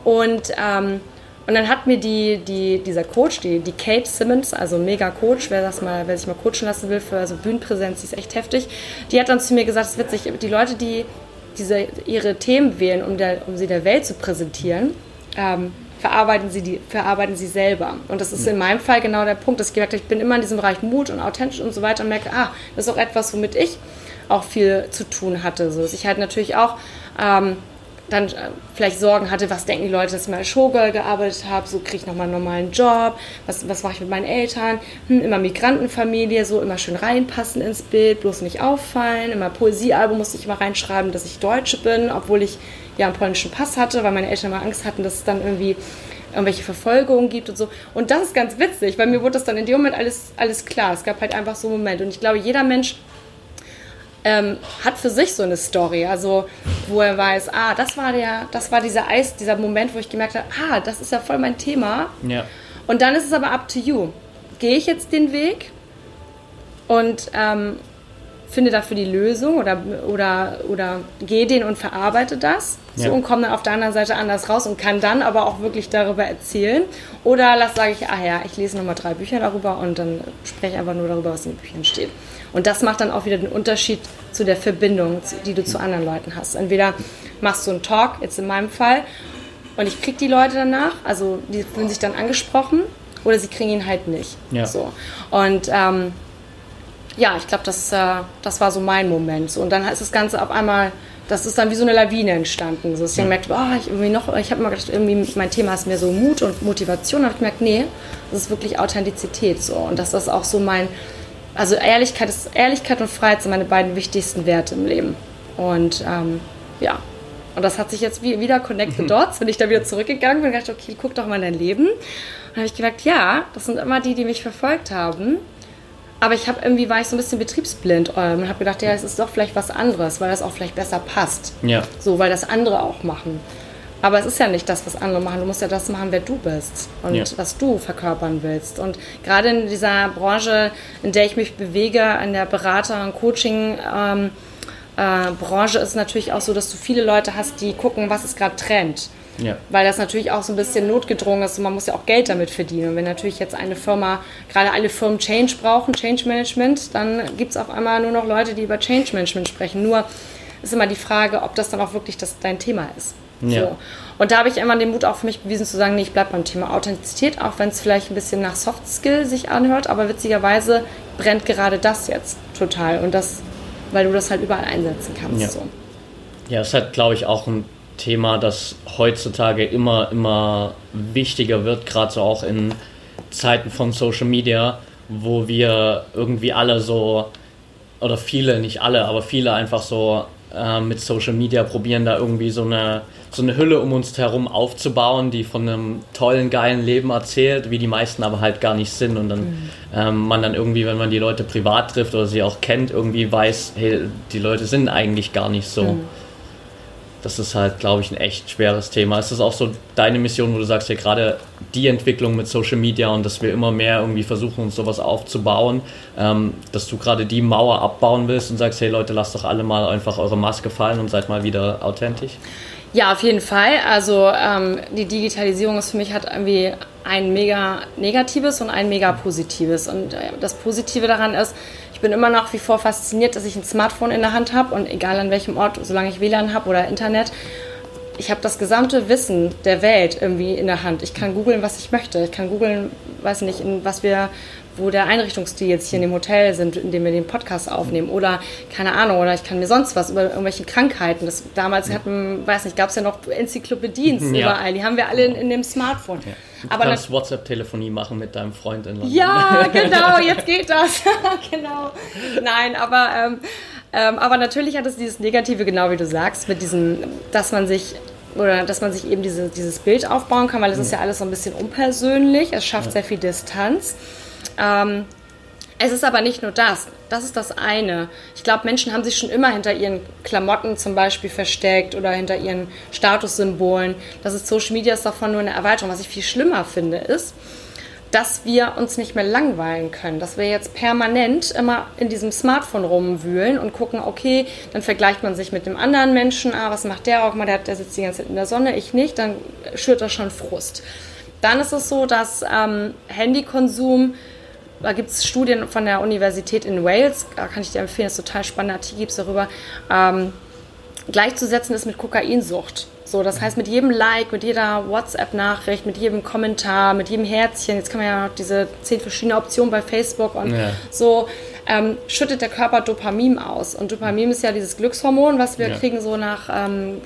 und ähm, und dann hat mir die, die, dieser Coach, die, die Kate Simmons, also mega Coach, wer, das mal, wer sich mal coachen lassen will für also Bühnenpräsenz, die ist echt heftig, die hat dann zu mir gesagt, es ist witzig, die Leute, die diese, ihre Themen wählen, um, der, um sie der Welt zu präsentieren, ähm, verarbeiten, sie die, verarbeiten sie selber. Und das ist in meinem Fall genau der Punkt, dass ich gemerkt habe, ich bin immer in diesem Bereich Mut und authentisch und so weiter und merke, ah, das ist auch etwas, womit ich auch viel zu tun hatte. So dass ich halt natürlich auch ähm, dann äh, vielleicht Sorgen hatte, was denken die Leute, dass ich mal Showgirl gearbeitet habe, so kriege ich nochmal einen normalen Job, was, was mache ich mit meinen Eltern, hm, immer Migrantenfamilie, so immer schön reinpassen ins Bild, bloß nicht auffallen, immer Poesiealbum musste ich immer reinschreiben, dass ich Deutsche bin, obwohl ich ja einen polnischen Pass hatte, weil meine Eltern immer Angst hatten, dass es dann irgendwie irgendwelche Verfolgungen gibt und so. Und das ist ganz witzig, weil mir wurde das dann in dem Moment alles, alles klar. Es gab halt einfach so einen Moment. Und ich glaube, jeder Mensch ähm, hat für sich so eine Story, also wo er weiß, ah, das war der, das war dieser Eis, dieser Moment, wo ich gemerkt habe, ah, das ist ja voll mein Thema. Ja. Und dann ist es aber up to you. Gehe ich jetzt den Weg und ähm, finde dafür die Lösung oder, oder, oder gehe den und verarbeite das so, ja. und komme dann auf der anderen Seite anders raus und kann dann aber auch wirklich darüber erzählen. Oder lass sage ich, ah ja, ich lese nochmal drei Bücher darüber und dann spreche einfach nur darüber, was in den Büchern steht. Und das macht dann auch wieder den Unterschied zu der Verbindung, die du zu anderen Leuten hast. Entweder machst du einen Talk, jetzt in meinem Fall, und ich kriege die Leute danach, also die fühlen sich dann angesprochen, oder sie kriegen ihn halt nicht. Ja. So. Und ähm, ja, ich glaube, das, äh, das war so mein Moment. So, und dann ist das Ganze auf einmal, das ist dann wie so eine Lawine entstanden. So, dass ich gemerkt, oh, ich irgendwie noch, ich habe immer gedacht, irgendwie mein Thema ist mehr so Mut und Motivation. Da habe ich gemerkt, nee, das ist wirklich Authentizität. So. Und dass das auch so mein, also Ehrlichkeit, ist, Ehrlichkeit und Freiheit sind meine beiden wichtigsten Werte im Leben. Und ähm, ja, und das hat sich jetzt wie, wieder connected dots, bin ich da wieder zurückgegangen bin und gedacht, okay, guck doch mal in dein Leben. Und habe ich gemerkt, ja, das sind immer die, die mich verfolgt haben. Aber ich habe irgendwie war ich so ein bisschen betriebsblind ähm, und habe gedacht, ja, es ist doch vielleicht was anderes, weil das auch vielleicht besser passt. Ja. So, weil das andere auch machen. Aber es ist ja nicht das, was andere machen. Du musst ja das machen, wer du bist und Ja. was du verkörpern willst. Und gerade in dieser Branche, in der ich mich bewege, in der Berater- und Coaching-Branche, äh, Branche ist natürlich auch so, dass du viele Leute hast, die gucken, was ist gerade Trend. Ja. Weil das natürlich auch so ein bisschen notgedrungen ist und man muss ja auch Geld damit verdienen. Und wenn natürlich jetzt eine Firma, gerade alle Firmen Change brauchen, Change Management, dann gibt es auf einmal nur noch Leute, die über Change Management sprechen. Nur ist immer die Frage, ob das dann auch wirklich das, dein Thema ist. Ja. So. Und da habe ich immer den Mut auch für mich bewiesen zu sagen, nee, ich bleibe beim Thema Authentizität, auch wenn es vielleicht ein bisschen nach Soft Skill sich anhört, aber witzigerweise brennt gerade das jetzt total und das, weil du das halt überall einsetzen kannst. Ja. So. Ja, es ist halt, glaube ich, auch ein Thema, das heutzutage immer, immer wichtiger wird, gerade so auch in Zeiten von Social Media, wo wir irgendwie alle so, oder viele, nicht alle, aber viele einfach so äh, mit Social Media probieren, da irgendwie so eine, so eine Hülle um uns herum aufzubauen, die von einem tollen, geilen Leben erzählt, wie die meisten aber halt gar nicht sind. Und dann ähm, man dann irgendwie, wenn man die Leute privat trifft oder sie auch kennt, irgendwie weiß, hey, die Leute sind eigentlich gar nicht so. Das ist halt, glaube ich, ein echt schweres Thema. Ist das auch so deine Mission, wo du sagst, ja, gerade die Entwicklung mit Social Media und dass wir immer mehr irgendwie versuchen, uns sowas aufzubauen, ähm, dass du gerade die Mauer abbauen willst und sagst, hey Leute, lasst doch alle mal einfach eure Maske fallen und seid mal wieder authentisch? Ja, auf jeden Fall. Also ähm, die Digitalisierung ist für mich hat irgendwie ein mega negatives und ein mega positives. Und äh, das Positive daran ist, ich bin immer nach wie vor fasziniert, dass ich ein Smartphone in der Hand habe und egal an welchem Ort, solange ich WLAN habe oder Internet, ich habe das gesamte Wissen der Welt irgendwie in der Hand. Ich kann googeln, was ich möchte. Ich kann googeln, weiß nicht, in was wir, wo der Einrichtungsstil jetzt hier in dem Hotel sind, in dem wir den Podcast aufnehmen. Oder keine Ahnung, oder ich kann mir sonst was über irgendwelche Krankheiten. Das, damals hatten, weiß nicht, gab es ja noch Enzyklopädien Ja. überall. Die haben wir alle in, in dem Smartphone. Du Aber kannst WhatsApp-Telefonie machen mit deinem Freund in London. ja, genau, jetzt geht das. genau. Nein, aber, ähm, ähm, aber natürlich hat es dieses Negative, genau wie du sagst, mit diesem, dass man sich oder dass man sich eben diese, dieses Bild aufbauen kann, weil es ist ja alles so ein bisschen unpersönlich, es schafft sehr viel Distanz. Ähm, es ist aber nicht nur das. Das ist das eine. Ich glaube, Menschen haben sich schon immer hinter ihren Klamotten zum Beispiel versteckt oder hinter ihren Statussymbolen. Das ist Social Media ist davon nur eine Erweiterung. Was ich viel schlimmer finde, ist, dass wir uns nicht mehr langweilen können, dass wir jetzt permanent immer in diesem Smartphone rumwühlen und gucken, okay, dann vergleicht man sich mit dem anderen Menschen, ah, was macht der auch mal, der, der sitzt die ganze Zeit in der Sonne, ich nicht, dann schürt das schon Frust. Dann ist es so, dass ähm, Handykonsum, da gibt es Studien von der Universität in Wales, da kann ich dir empfehlen, das ist total spannender Artikel gibt es darüber, ähm, gleichzusetzen ist mit Kokainsucht. So, das heißt, mit jedem Like, mit jeder WhatsApp-Nachricht, mit jedem Kommentar, mit jedem Herzchen, jetzt kann man ja noch diese zehn verschiedene Optionen bei Facebook und Ja. so, ähm, schüttet der Körper Dopamin aus. Und Dopamin ist ja dieses Glückshormon, was wir Ja. kriegen so nach ähm,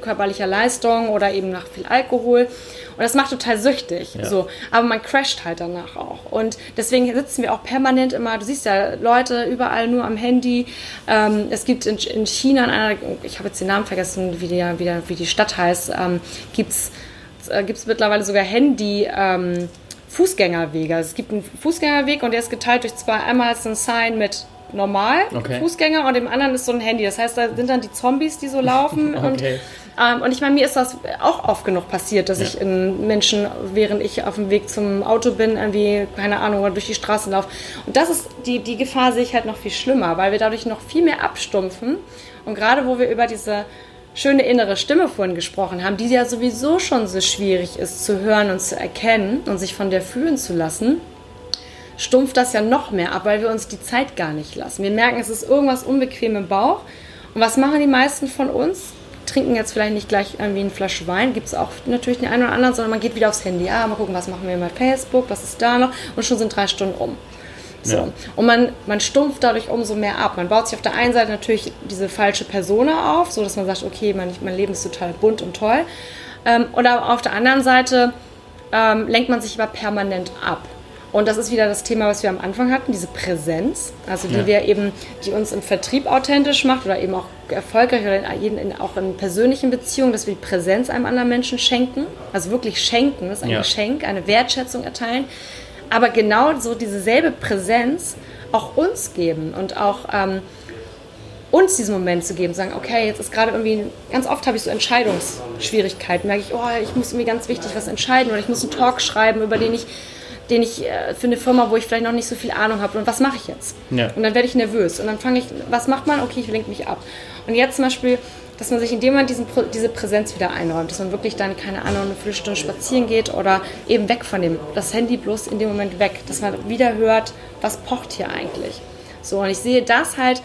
körperlicher Leistung oder eben nach viel Alkohol. Und das macht total süchtig. Ja. So. Aber man crasht halt danach auch. Und deswegen sitzen wir auch permanent immer, du siehst ja Leute überall nur am Handy. Ähm, es gibt in, in China, in einer, ich habe jetzt den Namen vergessen, wie die, wie der, wie die Stadt heißt, ähm, gibt es äh, mittlerweile sogar Handy. Ähm, Fußgängerwege. Es gibt einen Fußgängerweg und der ist geteilt durch zwei. Einmal ist ein Sign mit normal Okay. Fußgänger und dem anderen ist so ein Handy. Das heißt, da sind dann die Zombies, die so laufen. und, Okay. ähm, und ich meine, mir ist das auch oft genug passiert, dass Ja. ich in Menschen, während ich auf dem Weg zum Auto bin, irgendwie, keine Ahnung, durch die Straßen laufe. Und das ist, die, die Gefahr sehe ich halt noch viel schlimmer, weil wir dadurch noch viel mehr abstumpfen. Und gerade wo wir über diese schöne innere Stimme vorhin gesprochen haben, die ja sowieso schon so schwierig ist zu hören und zu erkennen und sich von der fühlen zu lassen, stumpft das ja noch mehr ab, weil wir uns die Zeit gar nicht lassen. Wir merken, es ist irgendwas unbequem im Bauch. Und was machen die meisten von uns? Trinken jetzt vielleicht nicht gleich irgendwie eine Flasche Wein, gibt es auch natürlich den einen oder anderen, sondern man geht wieder aufs Handy. Ah, mal gucken, was machen wir mit Facebook, was ist da noch? Und schon sind drei Stunden um. So. Ja. Und man, man stumpft dadurch umso mehr ab. Man baut sich auf der einen Seite natürlich diese falsche Persona auf, so dass man sagt, okay, mein, mein Leben ist total bunt und toll. Ähm, oder auf der anderen Seite ähm, lenkt man sich aber permanent ab. Und das ist wieder das Thema, was wir am Anfang hatten, diese Präsenz, also die Ja. wir eben, die uns im Vertrieb authentisch macht oder eben auch erfolgreich oder in, in, auch in persönlichen Beziehungen, dass wir die Präsenz einem anderen Menschen schenken, also wirklich schenken, das ist ein Ja. Geschenk, eine Wertschätzung erteilen. Aber genau so diese selbe Präsenz auch uns geben und auch ähm, uns diesen Moment zu geben, sagen, okay, jetzt ist gerade irgendwie, ganz oft habe ich so Entscheidungsschwierigkeiten, merke ich, oh, ich muss irgendwie ganz wichtig was entscheiden oder ich muss einen Talk schreiben, über den ich den ich äh, für eine Firma, wo ich vielleicht noch nicht so viel Ahnung habe. Und was mache ich jetzt? Ja. Und dann werde ich nervös. Und dann fange ich, was macht man? Okay, ich lenke mich ab. Und jetzt zum Beispiel, dass man sich in dem Moment diesen, diese Präsenz wieder einräumt, dass man wirklich dann, keine Ahnung, eine Viertelstunde spazieren geht oder eben weg von dem, das Handy bloß in dem Moment weg, dass man wieder hört, was pocht hier eigentlich. So, und ich sehe das halt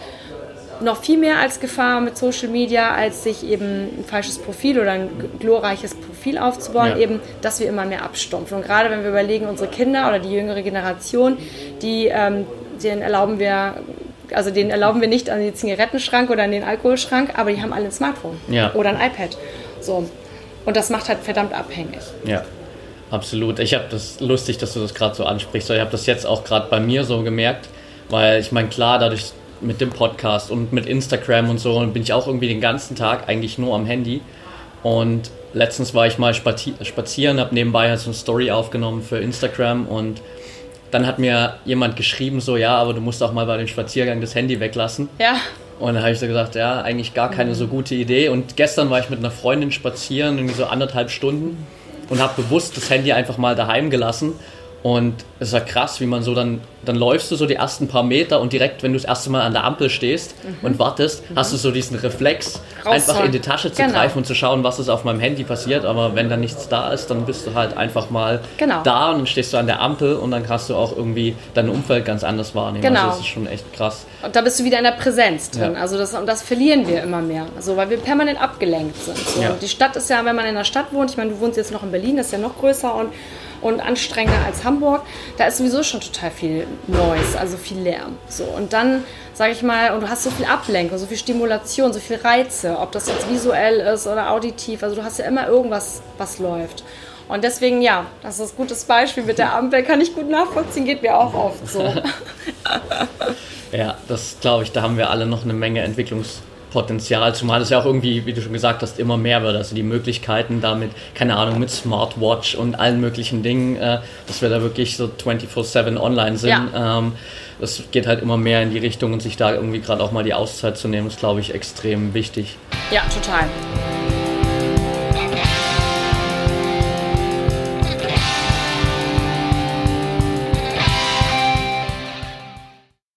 noch viel mehr als Gefahr mit Social Media, als sich eben ein falsches Profil oder ein glorreiches Profil aufzubauen, ja. eben, dass wir immer mehr abstumpfen. Und gerade wenn wir überlegen, unsere Kinder oder die jüngere Generation, die, ähm, denen erlauben wir also denen erlauben wir nicht an den Zigarettenschrank oder an den Alkoholschrank, aber die haben alle ein Smartphone ja. oder ein iPad. So. Und das macht halt verdammt abhängig. Ja, absolut. Ich habe das lustig, dass du das gerade so ansprichst. Ich habe das jetzt auch gerade bei mir so gemerkt, weil ich meine, klar, dadurch, mit dem Podcast und mit Instagram und so bin ich auch irgendwie den ganzen Tag eigentlich nur am Handy. Und letztens war ich mal spazieren, habe nebenbei halt so eine Story aufgenommen für Instagram und dann hat mir jemand geschrieben, so ja, aber du musst auch mal bei dem Spaziergang das Handy weglassen. Ja. Und dann habe ich so gesagt, ja, eigentlich gar keine so gute Idee. Und gestern war ich mit einer Freundin spazieren, irgendwie so anderthalb Stunden und habe bewusst das Handy einfach mal daheim gelassen und es ist ja krass, wie man so dann, dann läufst du so die ersten paar Meter und direkt, wenn du das erste Mal an der Ampel stehst mhm. und wartest, mhm. hast du so diesen Reflex, Rausfahren. einfach in die Tasche zu genau. greifen und zu schauen, was ist auf meinem Handy passiert. Aber wenn da nichts da ist, dann bist du halt einfach mal genau. da und dann stehst du an der Ampel und dann kannst du auch irgendwie dein Umfeld ganz anders wahrnehmen. Genau. Also das ist schon echt krass. Und da bist du wieder in der Präsenz drin. Ja. Also das, und das verlieren wir immer mehr. Also weil wir permanent abgelenkt sind. So. Ja. Und die Stadt ist ja, wenn man in der Stadt wohnt, ich meine, du wohnst jetzt noch in Berlin, das ist ja noch größer und und anstrengender als Hamburg. Da ist sowieso schon total viel Noise, also viel Lärm. So, und dann, sage ich mal, und du hast so viel Ablenkung, so viel Stimulation, so viel Reize, ob das jetzt visuell ist oder auditiv. Also du hast ja immer irgendwas, was läuft. Und deswegen, ja, das ist ein gutes Beispiel mit der Ampel, kann ich gut nachvollziehen, geht mir auch oft so. ja, das glaube ich, da haben wir alle noch eine Menge Entwicklungs- Potenzial, zumal es ja auch irgendwie, wie du schon gesagt hast, immer mehr wird. Also die Möglichkeiten damit, keine Ahnung, mit Smartwatch und allen möglichen Dingen, äh, dass wir da wirklich so 24-7 online sind. Ja. Ähm, das geht halt immer mehr in die Richtung und sich da irgendwie gerade auch mal die Auszeit zu nehmen, ist, glaube ich, extrem wichtig. Ja, total.